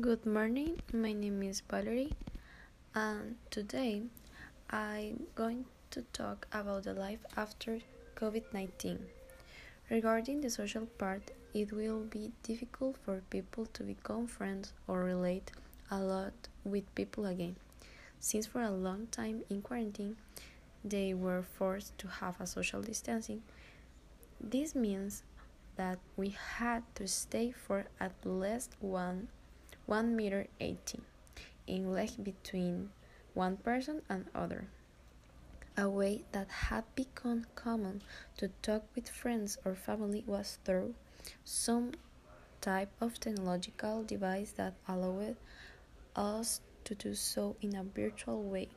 Good morning, my name is Valerie, and today I'm going to talk about the life after COVID 19. Regarding the social part, it will be difficult for people to become friends or relate a lot with people again, since for a long time in quarantine they were forced to have a social distancing. This means that we had to stay for at least one 1 meter 80 in length between one person and other. A way that had become common to talk with friends or family was through some type of technological device that allowed us to do so in a virtual way.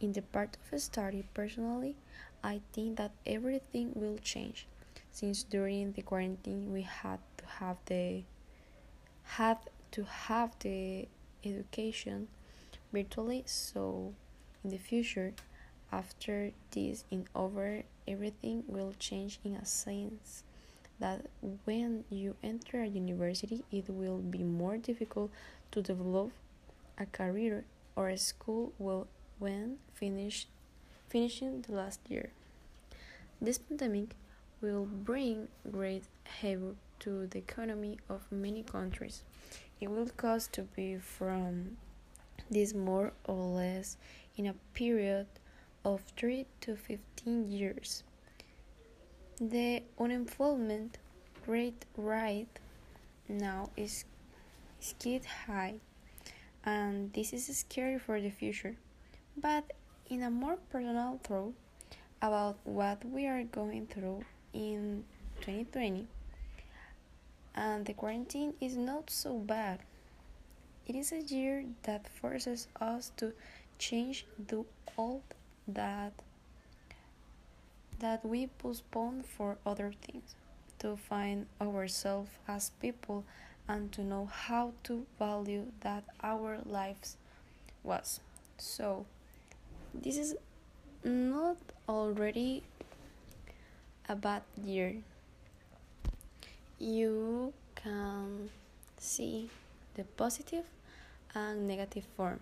In the part of a study, personally, I think that everything will change since during the quarantine we had to have the had to have the education virtually so in the future after this in over everything will change in a sense that when you enter a university it will be more difficult to develop a career or a school will when finish, finishing the last year. This pandemic will bring great havoc to the economy of many countries it will cost to be from this more or less in a period of 3 to 15 years. The unemployment rate right now is, quite high and this is scary for the future. But in a more personal thought about what we are going through in 2020 and the quarantine is not so bad. It is a year that forces us to change the all that that we postpone for other things, to find ourselves as people and to know how to value that our lives was. So this is not already a bad year you can see the positive and negative form.